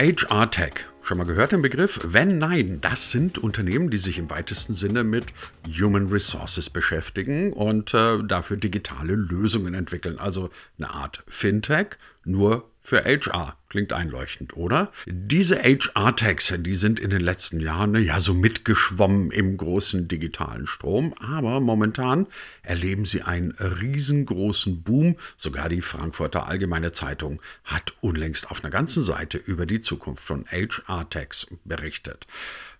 HR Tech. Schon mal gehört den Begriff? Wenn nein, das sind Unternehmen, die sich im weitesten Sinne mit Human Resources beschäftigen und äh, dafür digitale Lösungen entwickeln. Also eine Art Fintech, nur für HR. Klingt einleuchtend, oder? Diese HR-Tags, die sind in den letzten Jahren ja so mitgeschwommen im großen digitalen Strom, aber momentan erleben sie einen riesengroßen Boom. Sogar die Frankfurter Allgemeine Zeitung hat unlängst auf einer ganzen Seite über die Zukunft von HR-Tags berichtet.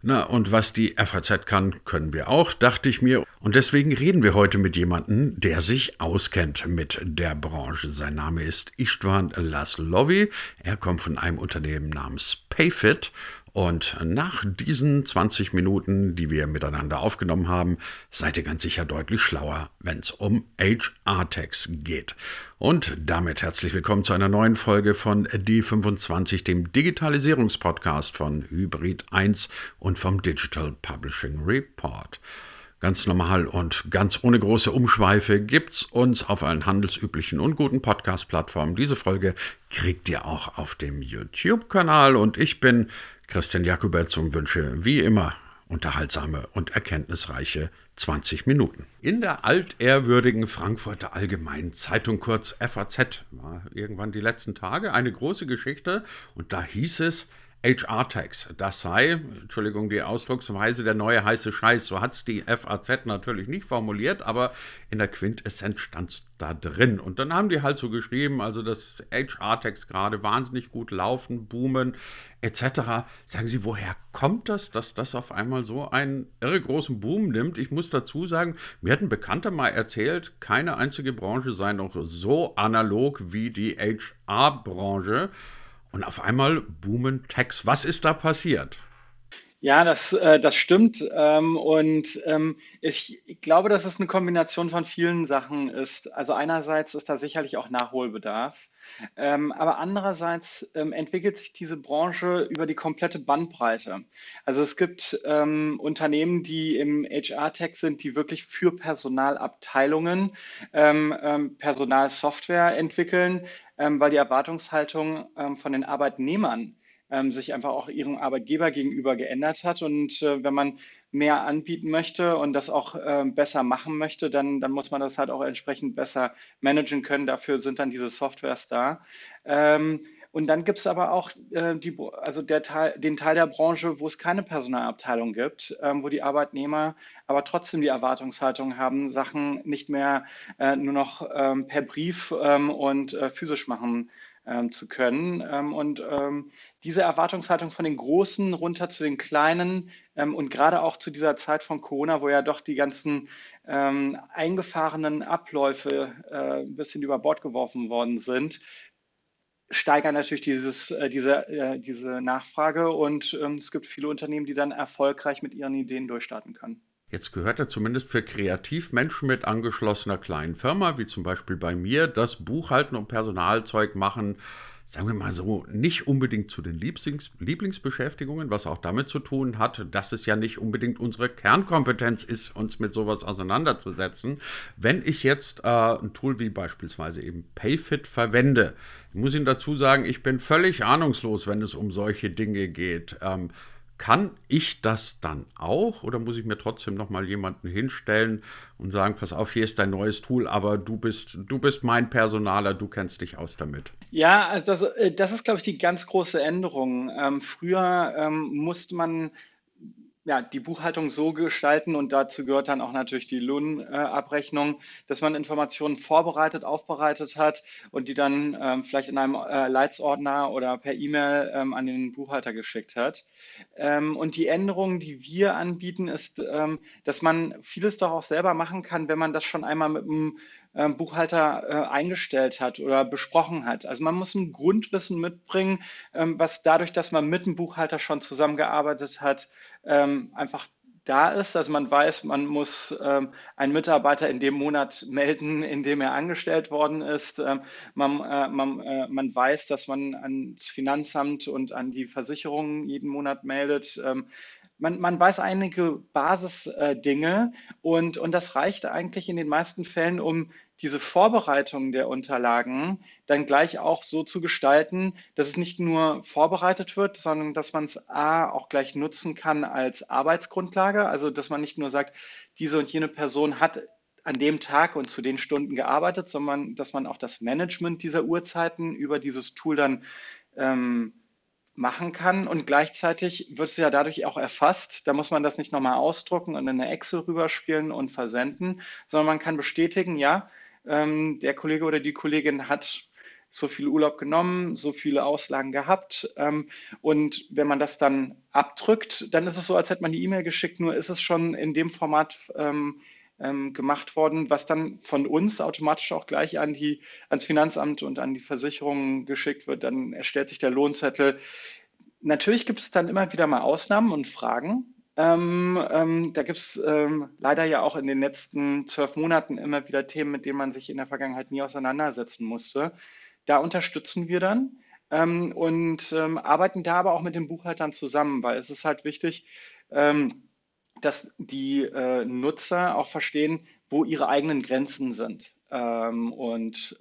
Na, und was die FAZ kann, können wir auch, dachte ich mir. Und deswegen reden wir heute mit jemandem, der sich auskennt mit der Branche. Sein Name ist Istvan Laslovi. Er kommt von einem Unternehmen namens Payfit und nach diesen 20 Minuten, die wir miteinander aufgenommen haben, seid ihr ganz sicher deutlich schlauer, wenn es um HR-Tags geht. Und damit herzlich willkommen zu einer neuen Folge von D25, dem Digitalisierungspodcast von Hybrid 1 und vom Digital Publishing Report. Ganz normal und ganz ohne große Umschweife gibt's uns auf allen handelsüblichen und guten Podcast-Plattformen. Diese Folge kriegt ihr auch auf dem YouTube-Kanal und ich bin Christian Jakubetz und wünsche wie immer unterhaltsame und erkenntnisreiche 20 Minuten. In der altehrwürdigen Frankfurter Allgemeinen Zeitung, kurz FAZ, war irgendwann die letzten Tage eine große Geschichte und da hieß es, HR-Tax, das sei, Entschuldigung die Ausdrucksweise, der neue heiße Scheiß. So hat es die FAZ natürlich nicht formuliert, aber in der Quintessenz stand es da drin. Und dann haben die halt so geschrieben, also dass HR-Tax gerade wahnsinnig gut laufen, boomen, etc. Sagen Sie, woher kommt das, dass das auf einmal so einen irre großen Boom nimmt? Ich muss dazu sagen, mir hat ein Bekannter mal erzählt, keine einzige Branche sei noch so analog wie die HR-Branche. Und auf einmal boomen Tags. Was ist da passiert? Ja, das, äh, das stimmt. Ähm, und ähm, ich, ich glaube, dass es eine Kombination von vielen Sachen ist. Also einerseits ist da sicherlich auch Nachholbedarf, ähm, aber andererseits ähm, entwickelt sich diese Branche über die komplette Bandbreite. Also es gibt ähm, Unternehmen, die im HR-Tech sind, die wirklich für Personalabteilungen ähm, ähm, Personalsoftware entwickeln, ähm, weil die Erwartungshaltung ähm, von den Arbeitnehmern ähm, sich einfach auch ihrem Arbeitgeber gegenüber geändert hat. Und äh, wenn man mehr anbieten möchte und das auch äh, besser machen möchte, dann, dann muss man das halt auch entsprechend besser managen können. Dafür sind dann diese Softwares da. Ähm, und dann gibt es aber auch äh, die, also der Teil, den Teil der Branche, wo es keine Personalabteilung gibt, ähm, wo die Arbeitnehmer aber trotzdem die Erwartungshaltung haben, Sachen nicht mehr äh, nur noch ähm, per Brief ähm, und äh, physisch machen ähm, zu können. Ähm, und ähm, diese Erwartungshaltung von den Großen runter zu den Kleinen ähm, und gerade auch zu dieser Zeit von Corona, wo ja doch die ganzen ähm, eingefahrenen Abläufe äh, ein bisschen über Bord geworfen worden sind, steigern natürlich dieses, äh, diese, äh, diese Nachfrage und ähm, es gibt viele Unternehmen, die dann erfolgreich mit ihren Ideen durchstarten können. Jetzt gehört er zumindest für Kreativmenschen mit angeschlossener kleinen Firma, wie zum Beispiel bei mir, das Buchhalten und Personalzeug machen, sagen wir mal so, nicht unbedingt zu den Lieblings Lieblingsbeschäftigungen, was auch damit zu tun hat, dass es ja nicht unbedingt unsere Kernkompetenz ist, uns mit sowas auseinanderzusetzen. Wenn ich jetzt äh, ein Tool wie beispielsweise eben Payfit verwende, ich muss Ihnen dazu sagen, ich bin völlig ahnungslos, wenn es um solche Dinge geht. Ähm, kann ich das dann auch oder muss ich mir trotzdem noch mal jemanden hinstellen und sagen, pass auf, hier ist dein neues Tool, aber du bist, du bist mein Personaler, du kennst dich aus damit? Ja, also das, äh, das ist, glaube ich, die ganz große Änderung. Ähm, früher ähm, musste man ja, die Buchhaltung so gestalten und dazu gehört dann auch natürlich die Lohnabrechnung, dass man Informationen vorbereitet, aufbereitet hat und die dann ähm, vielleicht in einem äh, Leitsordner oder per E-Mail ähm, an den Buchhalter geschickt hat. Ähm, und die Änderung, die wir anbieten, ist, ähm, dass man vieles doch auch selber machen kann, wenn man das schon einmal mit einem Buchhalter äh, eingestellt hat oder besprochen hat. Also man muss ein Grundwissen mitbringen, ähm, was dadurch, dass man mit dem Buchhalter schon zusammengearbeitet hat, ähm, einfach da ist. Also man weiß, man muss ähm, einen Mitarbeiter in dem Monat melden, in dem er angestellt worden ist. Ähm, man, äh, man, äh, man weiß, dass man ans Finanzamt und an die Versicherungen jeden Monat meldet. Ähm, man, man weiß einige Basisdinge äh, und, und das reicht eigentlich in den meisten Fällen, um diese Vorbereitung der Unterlagen dann gleich auch so zu gestalten, dass es nicht nur vorbereitet wird, sondern dass man es A auch gleich nutzen kann als Arbeitsgrundlage. Also dass man nicht nur sagt, diese und jene Person hat an dem Tag und zu den Stunden gearbeitet, sondern dass man auch das Management dieser Uhrzeiten über dieses Tool dann ähm, machen kann. Und gleichzeitig wird es ja dadurch auch erfasst. Da muss man das nicht nochmal ausdrucken und in eine Excel rüberspielen und versenden, sondern man kann bestätigen, ja, ähm, der Kollege oder die Kollegin hat so viel Urlaub genommen, so viele Auslagen gehabt. Ähm, und wenn man das dann abdrückt, dann ist es so, als hätte man die E-Mail geschickt, nur ist es schon in dem Format ähm, ähm, gemacht worden, was dann von uns automatisch auch gleich an die, ans Finanzamt und an die Versicherungen geschickt wird. Dann erstellt sich der Lohnzettel. Natürlich gibt es dann immer wieder mal Ausnahmen und Fragen. Ähm, ähm, da gibt es ähm, leider ja auch in den letzten zwölf Monaten immer wieder Themen, mit denen man sich in der Vergangenheit nie auseinandersetzen musste. Da unterstützen wir dann ähm, und ähm, arbeiten da aber auch mit den Buchhaltern zusammen, weil es ist halt wichtig, ähm, dass die äh, Nutzer auch verstehen, wo ihre eigenen Grenzen sind. und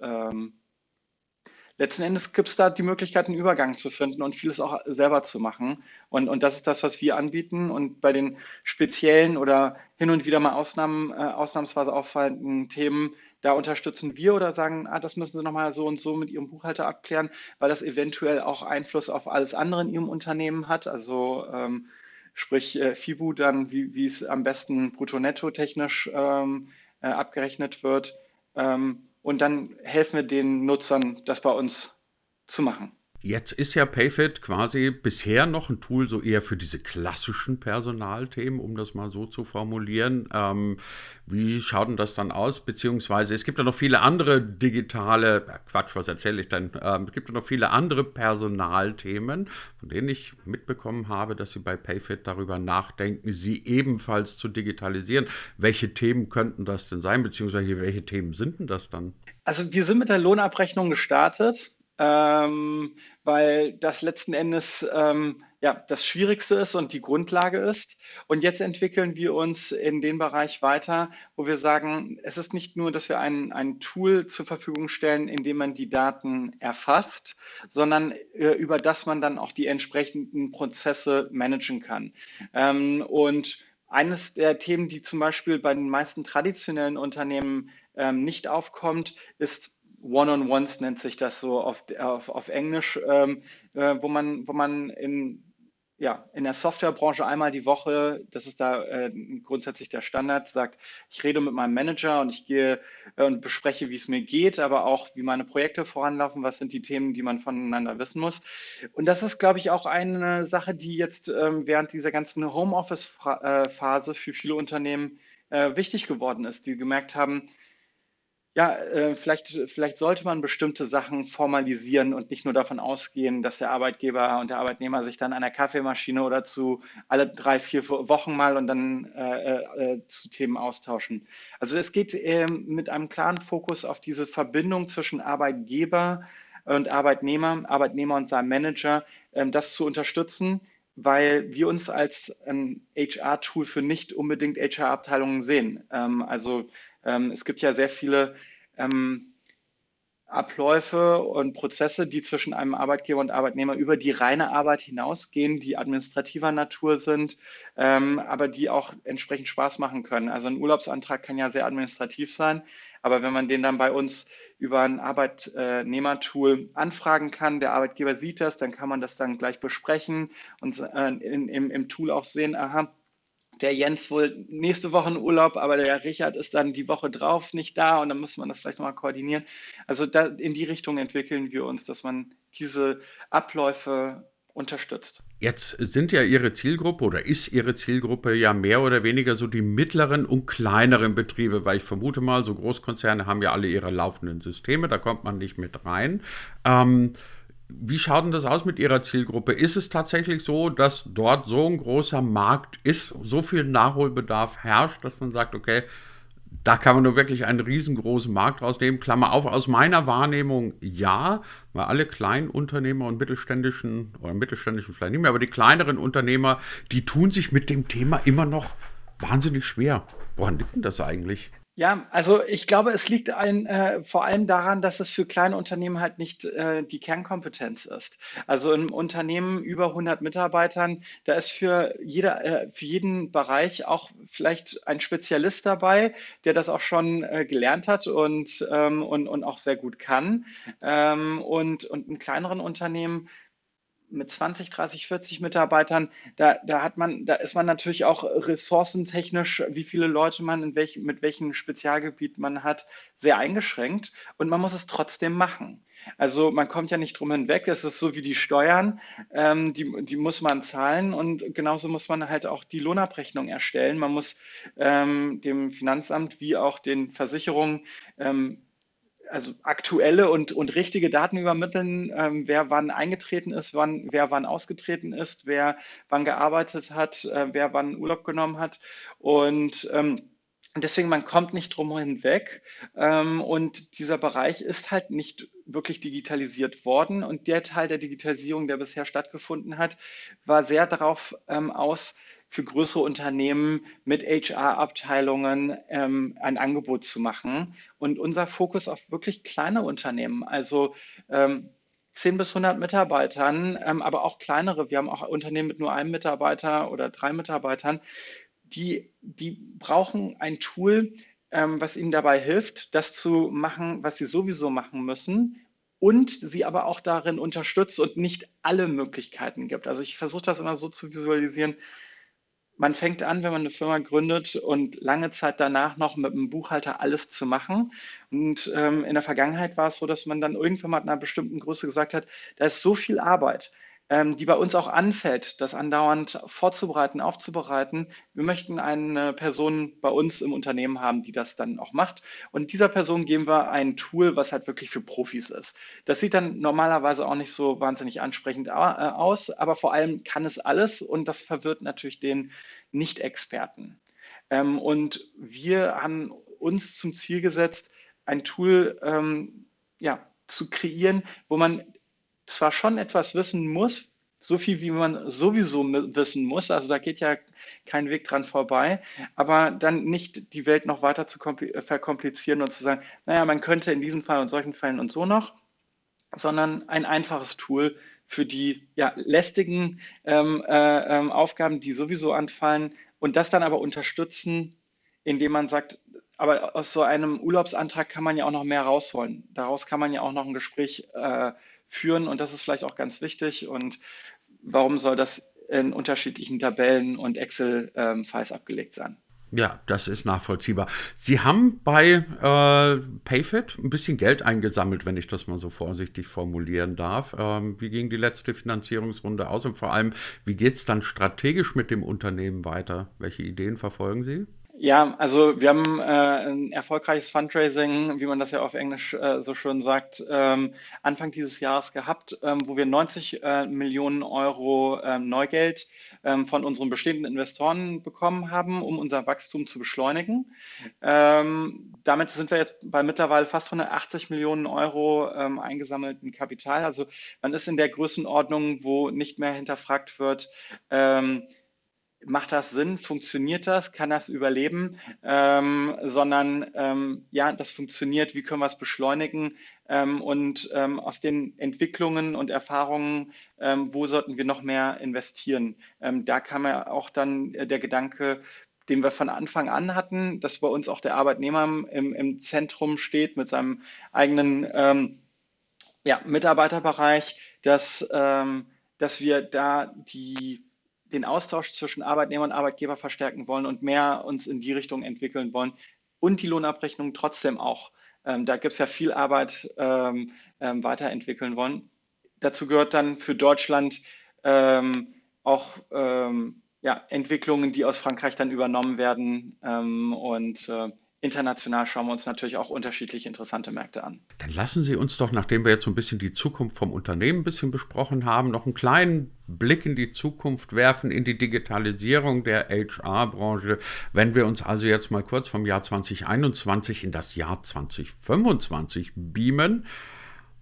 letzten Endes gibt es da die Möglichkeit, einen Übergang zu finden und vieles auch selber zu machen. Und, und das ist das, was wir anbieten. Und bei den speziellen oder hin und wieder mal Ausnahmen, äh, ausnahmsweise auffallenden Themen, da unterstützen wir oder sagen, ah, das müssen Sie nochmal so und so mit Ihrem Buchhalter abklären, weil das eventuell auch Einfluss auf alles andere in Ihrem Unternehmen hat. Also ähm, sprich äh, FIBU dann, wie, wie es am besten brutto-netto technisch ähm, äh, abgerechnet wird. Ähm, und dann helfen wir den Nutzern, das bei uns zu machen. Jetzt ist ja Payfit quasi bisher noch ein Tool so eher für diese klassischen Personalthemen, um das mal so zu formulieren. Ähm, wie schaut denn das dann aus? Beziehungsweise es gibt ja noch viele andere digitale, Quatsch, was erzähle ich denn? Ähm, es gibt ja noch viele andere Personalthemen, von denen ich mitbekommen habe, dass Sie bei Payfit darüber nachdenken, sie ebenfalls zu digitalisieren. Welche Themen könnten das denn sein? Beziehungsweise welche Themen sind denn das dann? Also wir sind mit der Lohnabrechnung gestartet ähm, weil das letzten Endes ähm, ja, das Schwierigste ist und die Grundlage ist. Und jetzt entwickeln wir uns in den Bereich weiter, wo wir sagen, es ist nicht nur, dass wir ein, ein Tool zur Verfügung stellen, in dem man die Daten erfasst, sondern äh, über das man dann auch die entsprechenden Prozesse managen kann. Ähm, und eines der Themen, die zum Beispiel bei den meisten traditionellen Unternehmen ähm, nicht aufkommt, ist One-on-Ones nennt sich das so auf, auf, auf Englisch, ähm, äh, wo man, wo man in, ja, in der Softwarebranche einmal die Woche, das ist da äh, grundsätzlich der Standard, sagt, ich rede mit meinem Manager und ich gehe äh, und bespreche, wie es mir geht, aber auch, wie meine Projekte voranlaufen, was sind die Themen, die man voneinander wissen muss. Und das ist, glaube ich, auch eine Sache, die jetzt ähm, während dieser ganzen Homeoffice-Phase für viele Unternehmen äh, wichtig geworden ist, die gemerkt haben, ja, äh, vielleicht, vielleicht sollte man bestimmte Sachen formalisieren und nicht nur davon ausgehen, dass der Arbeitgeber und der Arbeitnehmer sich dann an der Kaffeemaschine oder zu alle drei, vier Wochen mal und dann äh, äh, zu Themen austauschen. Also es geht äh, mit einem klaren Fokus auf diese Verbindung zwischen Arbeitgeber und Arbeitnehmer, Arbeitnehmer und seinem Manager, ähm, das zu unterstützen, weil wir uns als ein HR-Tool für nicht unbedingt HR-Abteilungen sehen. Ähm, also ähm, es gibt ja sehr viele ähm, Abläufe und Prozesse, die zwischen einem Arbeitgeber und Arbeitnehmer über die reine Arbeit hinausgehen, die administrativer Natur sind, ähm, aber die auch entsprechend Spaß machen können. Also ein Urlaubsantrag kann ja sehr administrativ sein, aber wenn man den dann bei uns über ein Arbeitnehmertool anfragen kann, der Arbeitgeber sieht das, dann kann man das dann gleich besprechen und äh, in, im, im Tool auch sehen, aha, der Jens wohl nächste Woche in Urlaub, aber der Richard ist dann die Woche drauf nicht da und dann muss man das vielleicht nochmal koordinieren. Also da, in die Richtung entwickeln wir uns, dass man diese Abläufe unterstützt. Jetzt sind ja Ihre Zielgruppe oder ist Ihre Zielgruppe ja mehr oder weniger so die mittleren und kleineren Betriebe, weil ich vermute mal, so Großkonzerne haben ja alle ihre laufenden Systeme, da kommt man nicht mit rein. Ähm, wie schaut denn das aus mit Ihrer Zielgruppe? Ist es tatsächlich so, dass dort so ein großer Markt ist, so viel Nachholbedarf herrscht, dass man sagt, okay, da kann man nur wirklich einen riesengroßen Markt rausnehmen. Klammer auf, aus meiner Wahrnehmung ja, weil alle Kleinunternehmer und mittelständischen, oder mittelständischen vielleicht nicht mehr, aber die kleineren Unternehmer, die tun sich mit dem Thema immer noch wahnsinnig schwer. Woran liegt denn das eigentlich? Ja, also ich glaube, es liegt ein, äh, vor allem daran, dass es für kleine Unternehmen halt nicht äh, die Kernkompetenz ist. Also im Unternehmen über 100 Mitarbeitern, da ist für, jeder, äh, für jeden Bereich auch vielleicht ein Spezialist dabei, der das auch schon äh, gelernt hat und, ähm, und, und auch sehr gut kann. Ähm, und, und in kleineren Unternehmen mit 20, 30, 40 Mitarbeitern, da, da hat man, da ist man natürlich auch ressourcentechnisch, wie viele Leute man in welch, mit welchem Spezialgebiet man hat, sehr eingeschränkt und man muss es trotzdem machen. Also man kommt ja nicht drum hinweg, es ist so wie die Steuern, ähm, die, die muss man zahlen und genauso muss man halt auch die Lohnabrechnung erstellen. Man muss ähm, dem Finanzamt wie auch den Versicherungen ähm, also aktuelle und, und richtige Daten übermitteln, ähm, wer wann eingetreten ist, wann, wer wann ausgetreten ist, wer wann gearbeitet hat, äh, wer wann Urlaub genommen hat. Und ähm, deswegen, man kommt nicht drum hinweg. Ähm, und dieser Bereich ist halt nicht wirklich digitalisiert worden. Und der Teil der Digitalisierung, der bisher stattgefunden hat, war sehr darauf ähm, aus, für größere Unternehmen mit HR-Abteilungen ähm, ein Angebot zu machen. Und unser Fokus auf wirklich kleine Unternehmen, also ähm, 10 bis 100 Mitarbeitern, ähm, aber auch kleinere. Wir haben auch Unternehmen mit nur einem Mitarbeiter oder drei Mitarbeitern. Die, die brauchen ein Tool, ähm, was ihnen dabei hilft, das zu machen, was sie sowieso machen müssen und sie aber auch darin unterstützt und nicht alle Möglichkeiten gibt. Also ich versuche das immer so zu visualisieren, man fängt an, wenn man eine Firma gründet und lange Zeit danach noch mit einem Buchhalter alles zu machen. Und ähm, in der Vergangenheit war es so, dass man dann irgendwann mal in einer bestimmten Größe gesagt hat, da ist so viel Arbeit die bei uns auch anfällt, das andauernd vorzubereiten, aufzubereiten. Wir möchten eine Person bei uns im Unternehmen haben, die das dann auch macht. Und dieser Person geben wir ein Tool, was halt wirklich für Profis ist. Das sieht dann normalerweise auch nicht so wahnsinnig ansprechend äh, aus, aber vor allem kann es alles und das verwirrt natürlich den Nicht-Experten. Ähm, und wir haben uns zum Ziel gesetzt, ein Tool ähm, ja, zu kreieren, wo man zwar schon etwas wissen muss, so viel wie man sowieso wissen muss, also da geht ja kein Weg dran vorbei, aber dann nicht die Welt noch weiter zu äh, verkomplizieren und zu sagen, naja, man könnte in diesem Fall und solchen Fällen und so noch, sondern ein einfaches Tool für die ja, lästigen ähm, äh, ähm, Aufgaben, die sowieso anfallen und das dann aber unterstützen, indem man sagt, aber aus so einem Urlaubsantrag kann man ja auch noch mehr rausholen. Daraus kann man ja auch noch ein Gespräch äh, führen und das ist vielleicht auch ganz wichtig. Und warum soll das in unterschiedlichen Tabellen und Excel-Files abgelegt sein? Ja, das ist nachvollziehbar. Sie haben bei äh, Payfit ein bisschen Geld eingesammelt, wenn ich das mal so vorsichtig formulieren darf. Ähm, wie ging die letzte Finanzierungsrunde aus und vor allem, wie geht es dann strategisch mit dem Unternehmen weiter? Welche Ideen verfolgen Sie? Ja, also wir haben äh, ein erfolgreiches Fundraising, wie man das ja auf Englisch äh, so schön sagt, ähm, Anfang dieses Jahres gehabt, ähm, wo wir 90 äh, Millionen Euro ähm, Neugeld ähm, von unseren bestehenden Investoren bekommen haben, um unser Wachstum zu beschleunigen. Ähm, damit sind wir jetzt bei mittlerweile fast 180 Millionen Euro ähm, eingesammelten Kapital. Also man ist in der Größenordnung, wo nicht mehr hinterfragt wird, macht das Sinn, funktioniert das, kann das überleben, ähm, sondern ähm, ja, das funktioniert, wie können wir es beschleunigen? Ähm, und ähm, aus den Entwicklungen und Erfahrungen, ähm, wo sollten wir noch mehr investieren. Ähm, da kam ja auch dann äh, der Gedanke, den wir von Anfang an hatten, dass bei uns auch der Arbeitnehmer im, im Zentrum steht mit seinem eigenen ja, Mitarbeiterbereich, dass, dass wir da die den Austausch zwischen Arbeitnehmer und Arbeitgeber verstärken wollen und mehr uns in die Richtung entwickeln wollen und die Lohnabrechnung trotzdem auch. Ähm, da gibt es ja viel Arbeit ähm, ähm, weiterentwickeln wollen. Dazu gehört dann für Deutschland ähm, auch ähm, ja, Entwicklungen, die aus Frankreich dann übernommen werden. Ähm, und äh, international schauen wir uns natürlich auch unterschiedliche interessante Märkte an. Dann lassen Sie uns doch, nachdem wir jetzt so ein bisschen die Zukunft vom Unternehmen ein bisschen besprochen haben, noch einen kleinen Blick in die Zukunft werfen, in die Digitalisierung der HR-Branche. Wenn wir uns also jetzt mal kurz vom Jahr 2021 in das Jahr 2025 beamen,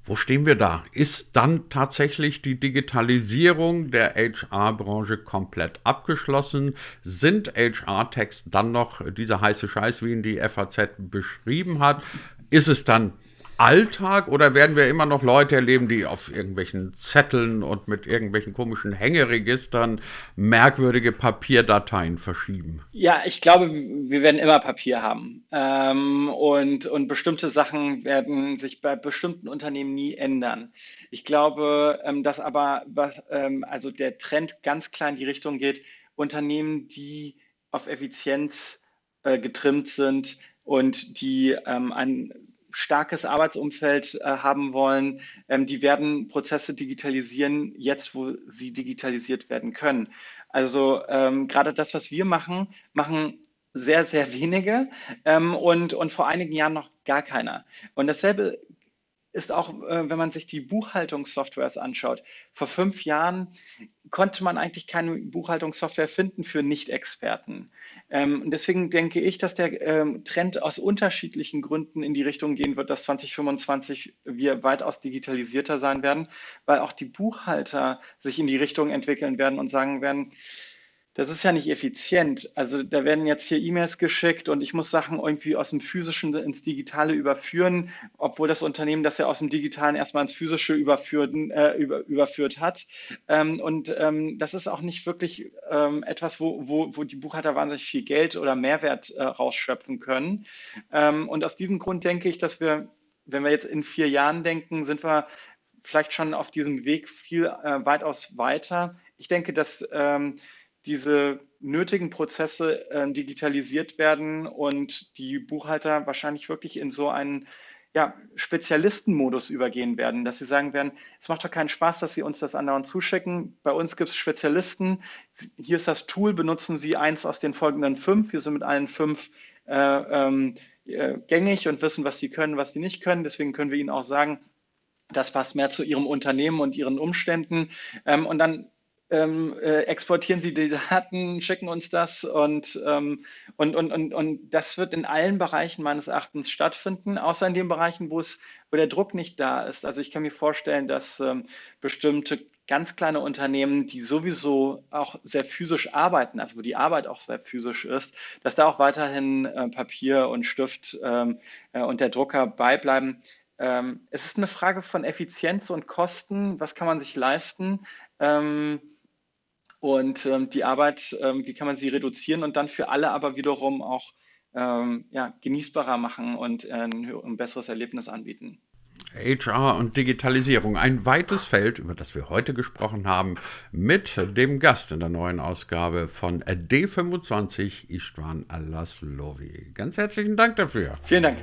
wo stehen wir da? Ist dann tatsächlich die Digitalisierung der HR-Branche komplett abgeschlossen? Sind HR-Text dann noch dieser heiße Scheiß, wie ihn die FAZ beschrieben hat? Ist es dann Alltag oder werden wir immer noch Leute erleben, die auf irgendwelchen Zetteln und mit irgendwelchen komischen Hängeregistern merkwürdige Papierdateien verschieben? Ja, ich glaube, wir werden immer Papier haben. Ähm, und, und bestimmte Sachen werden sich bei bestimmten Unternehmen nie ändern. Ich glaube, ähm, dass aber was, ähm, also der Trend ganz klar in die Richtung geht, Unternehmen, die auf Effizienz äh, getrimmt sind und die ähm, ein starkes Arbeitsumfeld äh, haben wollen, ähm, die werden Prozesse digitalisieren, jetzt wo sie digitalisiert werden können. Also ähm, gerade das, was wir machen, machen sehr, sehr wenige ähm, und, und vor einigen Jahren noch gar keiner. Und dasselbe ist auch, äh, wenn man sich die Buchhaltungssoftwares anschaut. Vor fünf Jahren konnte man eigentlich keine Buchhaltungssoftware finden für Nicht-Experten. Ähm, und deswegen denke ich, dass der ähm, Trend aus unterschiedlichen Gründen in die Richtung gehen wird, dass 2025 wir weitaus digitalisierter sein werden, weil auch die Buchhalter sich in die Richtung entwickeln werden und sagen werden, das ist ja nicht effizient. Also da werden jetzt hier E-Mails geschickt und ich muss Sachen irgendwie aus dem Physischen ins Digitale überführen, obwohl das Unternehmen das ja aus dem Digitalen erstmal ins Physische überführt, äh, über, überführt hat. Ähm, und ähm, das ist auch nicht wirklich ähm, etwas, wo, wo, wo die Buchhalter wahnsinnig viel Geld oder Mehrwert äh, rausschöpfen können. Ähm, und aus diesem Grund denke ich, dass wir, wenn wir jetzt in vier Jahren denken, sind wir vielleicht schon auf diesem Weg viel äh, weitaus weiter. Ich denke, dass ähm, diese nötigen Prozesse äh, digitalisiert werden und die Buchhalter wahrscheinlich wirklich in so einen ja, Spezialistenmodus übergehen werden, dass sie sagen werden, es macht doch keinen Spaß, dass Sie uns das andauernd zuschicken. Bei uns gibt es Spezialisten. Hier ist das Tool, benutzen Sie eins aus den folgenden fünf. Wir sind mit allen fünf äh, ähm, äh, gängig und wissen, was sie können, was sie nicht können. Deswegen können wir Ihnen auch sagen, das passt mehr zu Ihrem Unternehmen und Ihren Umständen. Ähm, und dann ähm, äh, exportieren Sie die Daten, schicken uns das und, ähm, und, und, und, und das wird in allen Bereichen meines Erachtens stattfinden, außer in den Bereichen, wo es, wo der Druck nicht da ist. Also ich kann mir vorstellen, dass ähm, bestimmte ganz kleine Unternehmen, die sowieso auch sehr physisch arbeiten, also wo die Arbeit auch sehr physisch ist, dass da auch weiterhin äh, Papier und Stift ähm, äh, und der Drucker beibleiben. Ähm, es ist eine Frage von Effizienz und Kosten. Was kann man sich leisten? Ähm, und ähm, die Arbeit, ähm, wie kann man sie reduzieren und dann für alle aber wiederum auch ähm, ja, genießbarer machen und äh, ein, ein besseres Erlebnis anbieten. HR und Digitalisierung, ein weites Feld, über das wir heute gesprochen haben, mit dem Gast in der neuen Ausgabe von D25, Istvan Alaslovi. Ganz herzlichen Dank dafür. Vielen Dank.